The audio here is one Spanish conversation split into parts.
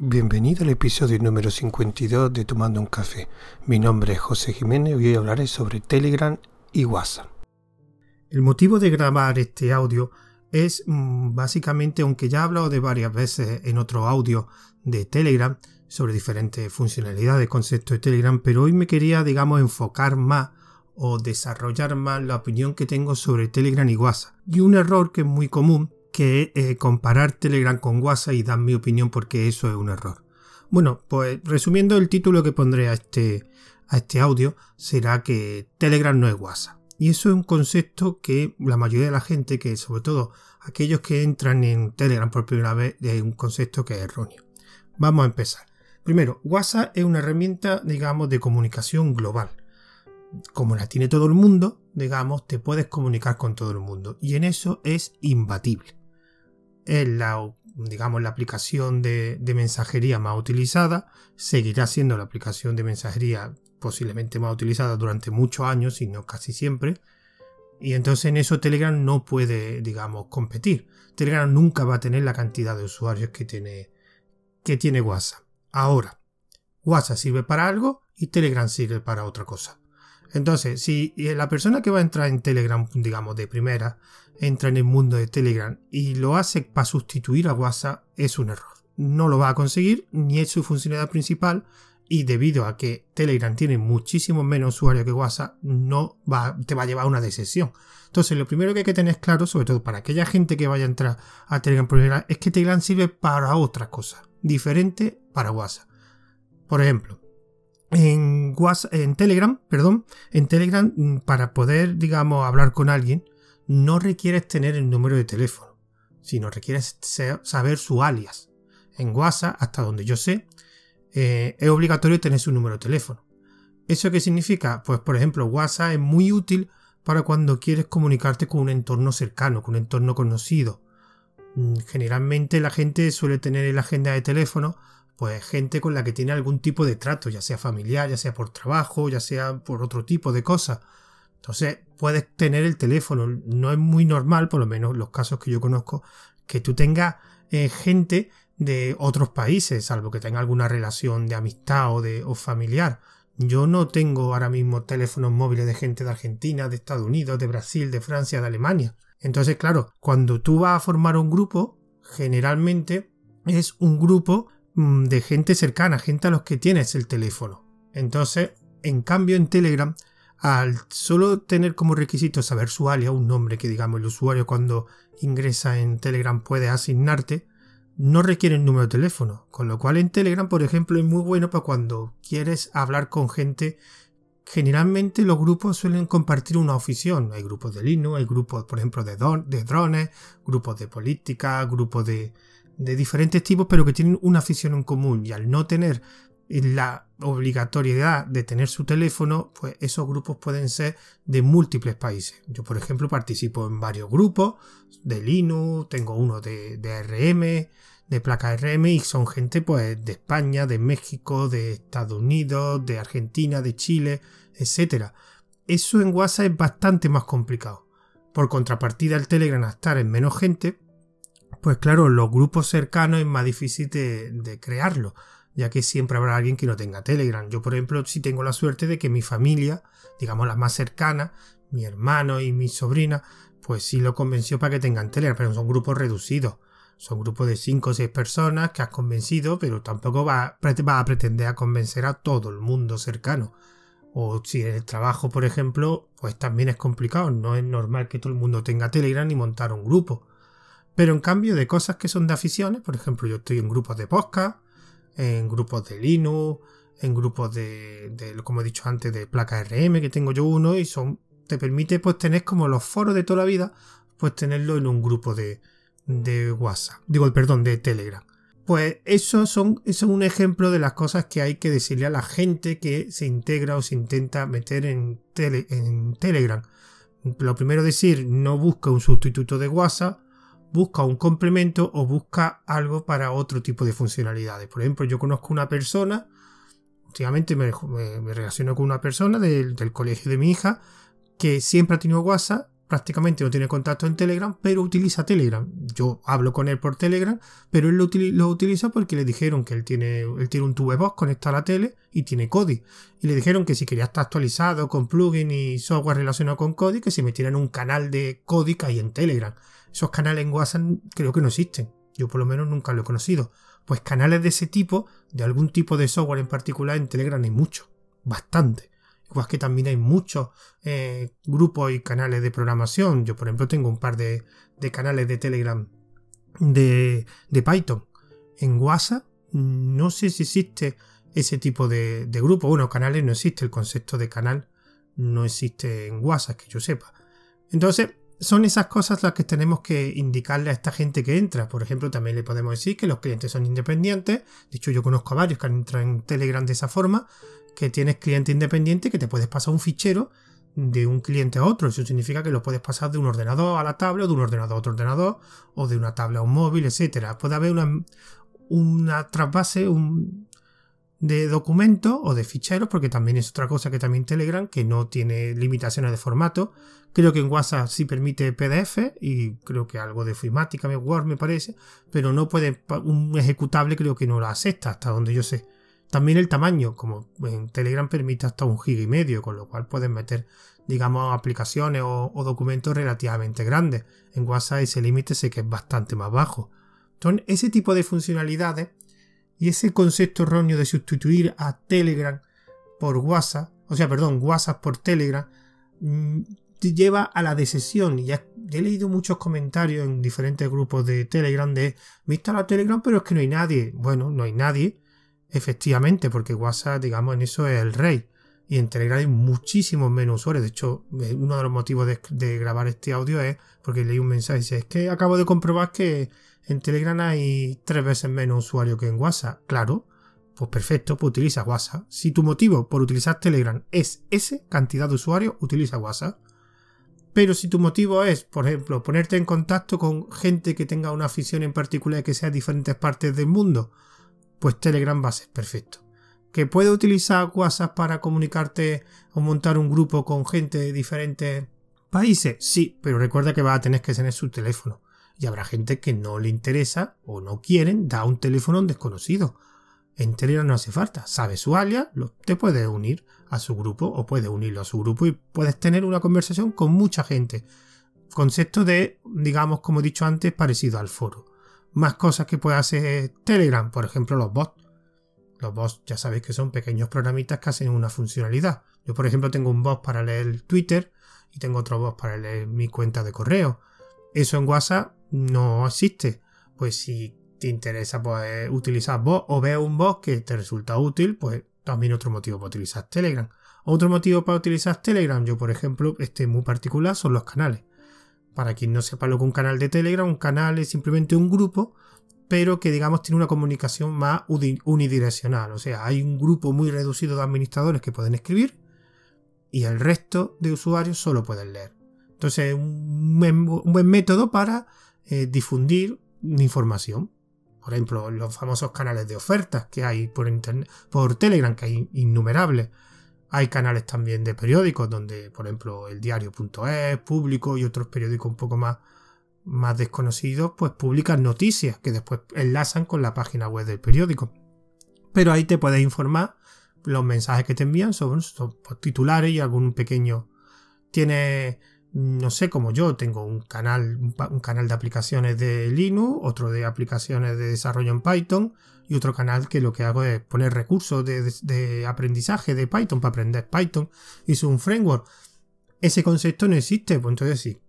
Bienvenido al episodio número 52 de Tomando un Café. Mi nombre es José Jiménez y hoy hablaré sobre Telegram y WhatsApp. El motivo de grabar este audio es mm, básicamente, aunque ya he hablado de varias veces en otro audio de Telegram sobre diferentes funcionalidades, conceptos de Telegram, pero hoy me quería, digamos, enfocar más o desarrollar más la opinión que tengo sobre Telegram y WhatsApp. Y un error que es muy común, que eh, comparar Telegram con WhatsApp y dar mi opinión porque eso es un error. Bueno, pues resumiendo el título que pondré a este, a este audio será que Telegram no es WhatsApp. Y eso es un concepto que la mayoría de la gente, que sobre todo aquellos que entran en Telegram por primera vez, es un concepto que es erróneo. Vamos a empezar. Primero, WhatsApp es una herramienta, digamos, de comunicación global. Como la tiene todo el mundo, digamos, te puedes comunicar con todo el mundo. Y en eso es imbatible. Es la, digamos, la aplicación de, de mensajería más utilizada. Seguirá siendo la aplicación de mensajería posiblemente más utilizada durante muchos años, si no casi siempre. Y entonces en eso Telegram no puede, digamos, competir. Telegram nunca va a tener la cantidad de usuarios que tiene, que tiene WhatsApp. Ahora, WhatsApp sirve para algo y Telegram sirve para otra cosa. Entonces, si la persona que va a entrar en Telegram, digamos, de primera, entra en el mundo de Telegram y lo hace para sustituir a WhatsApp, es un error. No lo va a conseguir, ni es su funcionalidad principal, y debido a que Telegram tiene muchísimo menos usuarios que WhatsApp, no te va a llevar a una decepción. Entonces, lo primero que hay que tener claro, sobre todo para aquella gente que vaya a entrar a Telegram primera, es que Telegram sirve para otra cosa, diferente para WhatsApp. Por ejemplo, en, En Telegram, perdón, en Telegram, mm, para poder, digamos, hablar con alguien, no requieres tener el número de teléfono, sino requieres saber su alias. En WhatsApp, hasta donde yo sé, eh, es obligatorio tener su número de teléfono. ¿Eso qué significa? Pues por ejemplo, WhatsApp es muy útil para cuando quieres comunicarte con un entorno cercano, con un entorno conocido. Mm, generalmente la gente suele tener en la agenda de teléfono pues gente con la que tiene algún tipo de trato, ya sea familiar, ya sea por trabajo, ya sea por otro tipo de cosas. Entonces puedes tener el teléfono. No es muy normal, por lo menos los casos que yo conozco, que tú tengas eh, gente de otros países, salvo que tenga alguna relación de amistad o, de, o familiar. Yo no tengo ahora mismo teléfonos móviles de gente de Argentina, de Estados Unidos, de Brasil, de Francia, de Alemania. Entonces, claro, cuando tú vas a formar un grupo, generalmente es un grupo de gente cercana, gente a los que tienes el teléfono. Entonces, en cambio en Telegram, al solo tener como requisito saber su alias, un nombre que digamos el usuario cuando ingresa en Telegram puede asignarte, no requieren número de teléfono, con lo cual en Telegram, por ejemplo, es muy bueno para cuando quieres hablar con gente. Generalmente los grupos suelen compartir una afición. Hay grupos de Linux, hay grupos, por ejemplo, de, de drones, grupos de política, grupos de, de diferentes tipos, pero que tienen una afición en común. Y al no tener la obligatoriedad de tener su teléfono, pues esos grupos pueden ser de múltiples países. Yo, por ejemplo, participo en varios grupos de Linux, tengo uno de, de RM, de placa RM y son gente pues de España, de México, de Estados Unidos, de Argentina, de Chile, etc. Eso en WhatsApp es bastante más complicado. Por contrapartida el Telegram a estar en menos gente, pues claro, los grupos cercanos es más difícil de, de crearlo, ya que siempre habrá alguien que no tenga Telegram. Yo, por ejemplo, sí tengo la suerte de que mi familia, digamos la más cercana, mi hermano y mi sobrina, pues sí lo convenció para que tengan Telegram, pero son grupos reducidos. Son grupos de 5 o 6 personas que has convencido, pero tampoco va, va a pretender a convencer a todo el mundo cercano. O si en el trabajo, por ejemplo, pues también es complicado. No es normal que todo el mundo tenga Telegram ni montar un grupo. Pero en cambio de cosas que son de aficiones, por ejemplo, yo estoy en grupos de podcast, en grupos de Linux, en grupos de, de, como he dicho antes, de placa RM, que tengo yo uno, y son, te permite pues tener como los foros de toda la vida, pues tenerlo en un grupo de, de WhatsApp, digo, perdón, de Telegram. Pues eso, son, eso es un ejemplo de las cosas que hay que decirle a la gente que se integra o se intenta meter en, en Telegram. Lo primero decir, no busca un sustituto de WhatsApp, busca un complemento o busca algo para otro tipo de funcionalidades. Por ejemplo, yo conozco una persona, últimamente me, relaciono con una persona del, colegio de mi hija, que siempre ha tenido WhatsApp prácticamente no tiene contacto en Telegram, pero utiliza Telegram. Yo hablo con él por Telegram, pero él lo, utiliza porque le dijeron que él tiene, él tiene un voz conectado a la tele y tiene Kodi. Y le dijeron que si quería estar actualizado con plugin y software relacionado con Kodi, que se metiera en un canal de Kodi que hay en Telegram. Esos canales en WhatsApp creo que no existen. Yo por lo menos nunca lo he conocido. Pues canales de ese tipo, de algún tipo de software en particular en Telegram hay mucho. Bastante. Igual que también hay muchos eh, grupos y canales de programación. Yo, por ejemplo, tengo un par de, canales de Telegram de, Python. En WhatsApp no sé si existe ese tipo de, de, grupo. Bueno, canales no existe. El concepto de canal no existe en WhatsApp, que yo sepa. Entonces, son esas cosas las que tenemos que indicarle a esta gente que entra. Por ejemplo, también le podemos decir que los clientes son independientes. De hecho, yo conozco a varios que han entrado en Telegram de esa forma que tienes cliente independiente que te puedes pasar un fichero de un cliente a otro. Eso significa que lo puedes pasar de un ordenador a la tablet, o de un ordenador a otro ordenador, o de una tablet a un móvil, etcétera. Puede haber una, una trasvase un, de documentos o de ficheros, porque también es otra cosa que también Telegram, que no tiene limitaciones de formato. Creo que en WhatsApp sí permite PDF y creo que algo de Filmática, Word me parece, pero no puede, un ejecutable creo que no lo acepta, hasta donde yo sé. También el tamaño, como en Telegram permite hasta un giga y medio, con lo cual puedes meter, digamos, aplicaciones o, documentos relativamente grandes. En WhatsApp ese límite sé que es bastante más bajo. Entonces, ese tipo de funcionalidades y ese concepto erróneo de sustituir a Telegram por WhatsApp, o sea, perdón, WhatsApp por Telegram, mm, te lleva a la decisión. Y ya, he leído muchos comentarios en diferentes grupos de Telegram de me instala Telegram, pero es que no hay nadie. Bueno, no hay nadie Efectivamente, porque WhatsApp, digamos, en eso es el rey. Y en Telegram hay muchísimos menos usuarios. De hecho, eh, uno de los motivos de, grabar este audio es porque leí un mensaje y dice, es que acabo de comprobar que en Telegram hay tres veces menos usuarios que en WhatsApp. Claro, pues perfecto, pues utiliza WhatsApp. Si tu motivo por utilizar Telegram es ese cantidad de usuarios, utiliza WhatsApp. Pero si tu motivo es, por ejemplo, ponerte en contacto con gente que tenga una afición en particular que sea de diferentes partes del mundo, pues Telegram va a ser perfecto. ¿Que puede utilizar WhatsApp para comunicarte o montar un grupo con gente de diferentes países? Sí, pero recuerda que va a tener que tener su teléfono. Y habrá gente que no le interesa o no quieren dar un teléfono a un desconocido. En Telegram no hace falta. Sabe su alias, te puede unir a su grupo o puede unirlo a su grupo y puedes tener una conversación con mucha gente. Concepto de, digamos, como he dicho antes, parecido al foro más cosas que puede hacer Telegram, por ejemplo los bots. Los bots ya sabéis que son pequeños programitas que hacen una funcionalidad. Yo por ejemplo tengo un bot para leer Twitter y tengo otro bot para leer mi cuenta de correo. Eso en WhatsApp no existe. Pues si te interesa pues, utilizar bot o ver un bot que te resulta útil, pues también otro motivo para utilizar Telegram. Otro motivo para utilizar Telegram, yo por ejemplo, este muy particular, son los canales. Para quien no sepa lo que un canal de Telegram, un canal es simplemente un grupo, pero que digamos tiene una comunicación más unidireccional. O sea, hay un grupo muy reducido de administradores que pueden escribir y el resto de usuarios solo pueden leer. Entonces, un buen método para eh, difundir información. Por ejemplo, los famosos canales de ofertas que hay por, internet, por Telegram, que hay innumerables. Hay canales también de periódicos donde, por ejemplo, el diario.es, público y otros periódicos un poco más, más desconocidos, pues publican noticias que después enlazan con la página web del periódico. Pero ahí te puedes informar los mensajes que te envían son, pues, titulares y algún pequeño. Tiene, no sé, como yo, tengo un canal, un canal de aplicaciones de Linux, otro de aplicaciones de desarrollo en Python, y otro canal que lo que hago es poner recursos de, aprendizaje de Python para aprender Python y es un framework. Ese concepto no existe, pues entonces sí.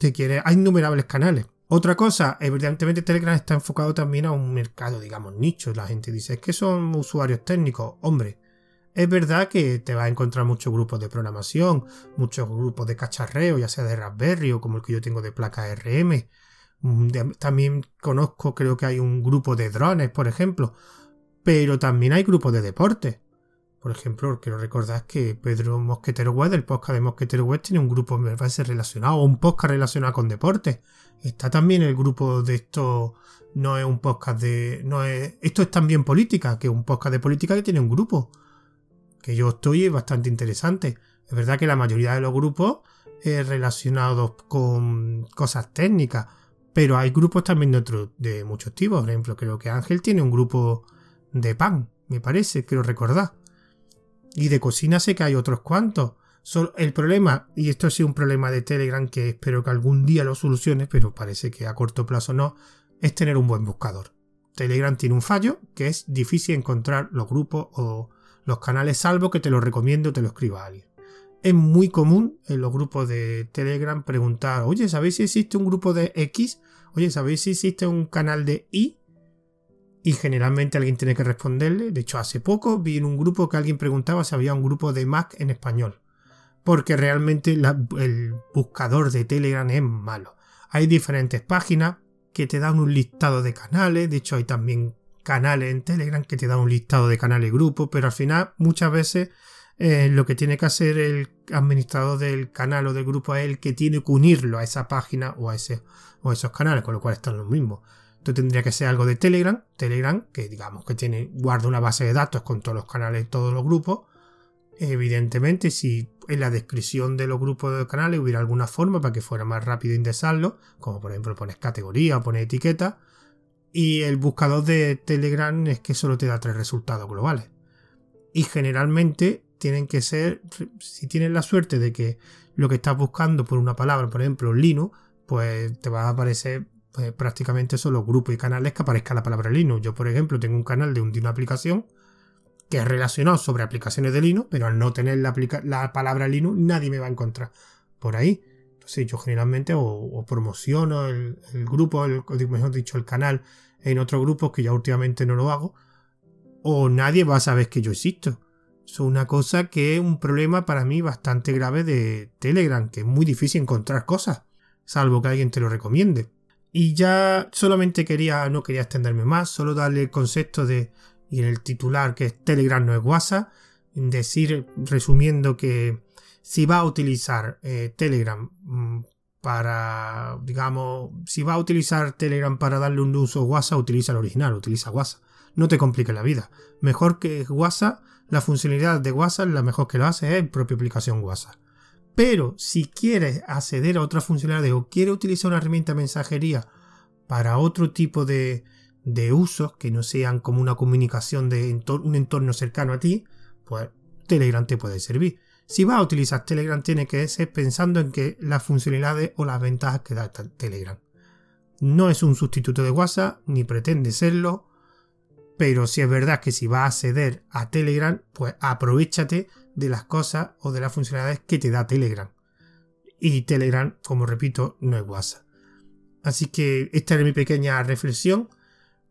Si quieres, hay innumerables canales. Otra cosa, evidentemente Telegram está enfocado también a un mercado, digamos, nicho. La gente dice, es que son usuarios técnicos. Hombre, es verdad que te vas a encontrar muchos grupos de programación, muchos grupos de cacharreo, ya sea de Raspberry o como el que yo tengo de placa RM, Mm, también conozco, creo que hay un grupo de drones, por ejemplo. Pero también hay grupos de deporte. Por ejemplo, quiero recordar que Pedro Mosquetero Web, el podcast de Mosquetero Web, tiene un grupo, me parece, relacionado, o un podcast relacionado con deporte. Está también el grupo de esto, no es un podcast de. no es Esto es también política, que es un podcast de política que tiene un grupo. Que yo estoy es bastante interesante. Es verdad que la mayoría de los grupos eh, relacionados con cosas técnicas, pero hay grupos también de, de muchos tipos. Por ejemplo, creo que Ángel tiene un grupo de pan, me parece, creo recordar. Y de cocina sé que hay otros cuantos. el problema, y esto ha sido un problema de Telegram que espero que algún día lo solucione, pero parece que a corto plazo no, es tener un buen buscador. Telegram tiene un fallo que es difícil encontrar los grupos o los canales salvo que te lo recomiendo o te lo escriba alguien. Es muy común en los grupos de Telegram preguntar, oye, ¿sabéis si existe un grupo de X? Oye, ¿sabéis si existe un canal de Y? y generalmente alguien tiene que responderle. De hecho, hace poco vi en un grupo que alguien preguntaba si había un grupo de Mac en español. Porque realmente el buscador de Telegram es malo. Hay diferentes páginas que te dan un listado de canales. De hecho, hay también canales en Telegram que te dan un listado de canales y grupos. Pero al final, muchas veces, eh, lo que tiene que hacer el administrador del canal o del grupo es el que tiene que unirlo a esa página o a, ese, o a esos canales, con lo cual están los mismos. Esto tendría que ser algo de Telegram. Telegram, que digamos que tiene, guarda una base de datos con todos los canales, todos los grupos. Evidentemente, si en la descripción de los grupos de canales hubiera alguna forma para que fuera más rápido indexarlo, como por ejemplo pones categoría o pones etiqueta, y el buscador de Telegram es que solo te da tres resultados globales. Y generalmente tienen que ser, si tienes la suerte de que lo que estás buscando por una palabra, por ejemplo Linux, pues te va a aparecer pues, prácticamente son los grupos y canales que aparezca la palabra Linux. Yo, por ejemplo, tengo un canal de, una aplicación que es relacionado sobre aplicaciones de Linux, pero al no tener la, palabra Linux, nadie me va a encontrar por ahí. Entonces, yo generalmente o, promociono el, grupo, el, mejor dicho, el canal en otros grupos que ya últimamente no lo hago, o nadie va a saber que yo existo. Es una cosa que es un problema para mí bastante grave de Telegram, que es muy difícil encontrar cosas, salvo que alguien te lo recomiende. Y ya solamente quería, no quería extenderme más, solo darle el concepto de, y en el titular que es Telegram no es WhatsApp, decir, resumiendo que si va a utilizar eh, Telegram mm, para, digamos, si va a utilizar Telegram para darle un uso a WhatsApp, utiliza el original, utiliza WhatsApp. No te complique la vida. Mejor que WhatsApp, la funcionalidad de WhatsApp, la mejor que lo hace es la propia aplicación WhatsApp. Pero si quieres acceder a otra funcionalidad o quieres utilizar una herramienta de mensajería para otro tipo de, de usos que no sean como una comunicación de un entorno cercano a ti, pues Telegram te puede servir. Si vas a utilizar Telegram, tiene que ser pensando en que las funcionalidades o las ventajas que da Telegram. No es un sustituto de WhatsApp, ni pretende serlo, pero si es verdad que si vas a acceder a Telegram, pues aprovechate de las cosas o de las funcionalidades que te da Telegram. Y Telegram, como repito, no es WhatsApp. Así que esta era mi pequeña reflexión.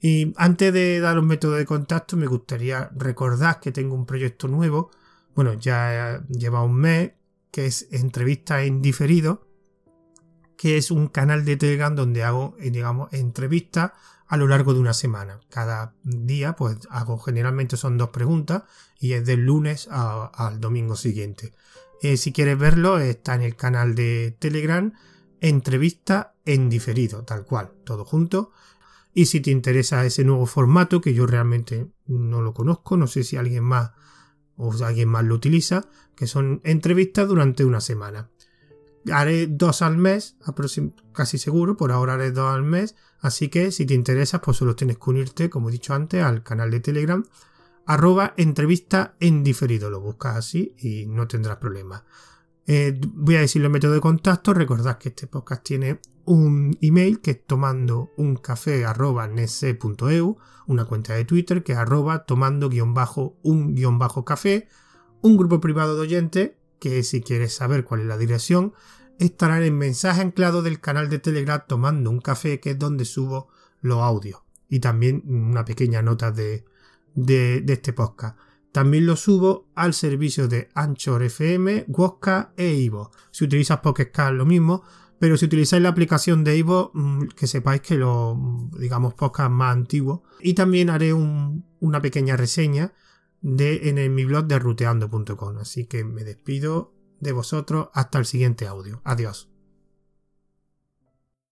Y antes de dar un método de contacto, me gustaría recordar que tengo un proyecto nuevo. Bueno, ya lleva un mes, que es entrevista en diferido, que es un canal de Telegram donde hago, eh, digamos, entrevistas a lo largo de una semana. Cada día, pues hago generalmente son dos preguntas y es del lunes al domingo siguiente. Eh, si quieres verlo, está en el canal de Telegram, entrevista en diferido, tal cual, todo junto. Y si te interesa ese nuevo formato, que yo realmente no lo conozco, no sé si alguien más o alguien más lo utiliza, que son entrevistas durante una semana. Haré dos al mes, casi seguro, por ahora haré dos al mes, así que si te interesa, pues solo tienes que unirte, como he dicho antes, al canal de Telegram, arroba entrevista en diferido, lo buscas así y no tendrás problemas. Eh, voy a decir los métodos de contacto, recordad que este podcast tiene un email que es tomando un café arroba nese.eu, una cuenta de Twitter que es arroba tomando guion bajo un guion bajo café, un grupo privado de oyentes que si quieres saber cuál es la dirección, estará en el mensaje anclado del canal de Telegram tomando un café, que es donde subo los audios. Y también una pequeña nota de, de, este podcast. También lo subo al servicio de Anchor FM, Wosca e Ivo. Si utilizas Pocket lo mismo, pero si utilizáis la aplicación de Ivo, mm, que sepáis que los, digamos, podcast más antiguos. Y también haré una pequeña reseña de, en, mi blog de ruteando.com. Así que me despido de vosotros hasta el siguiente audio. Adiós.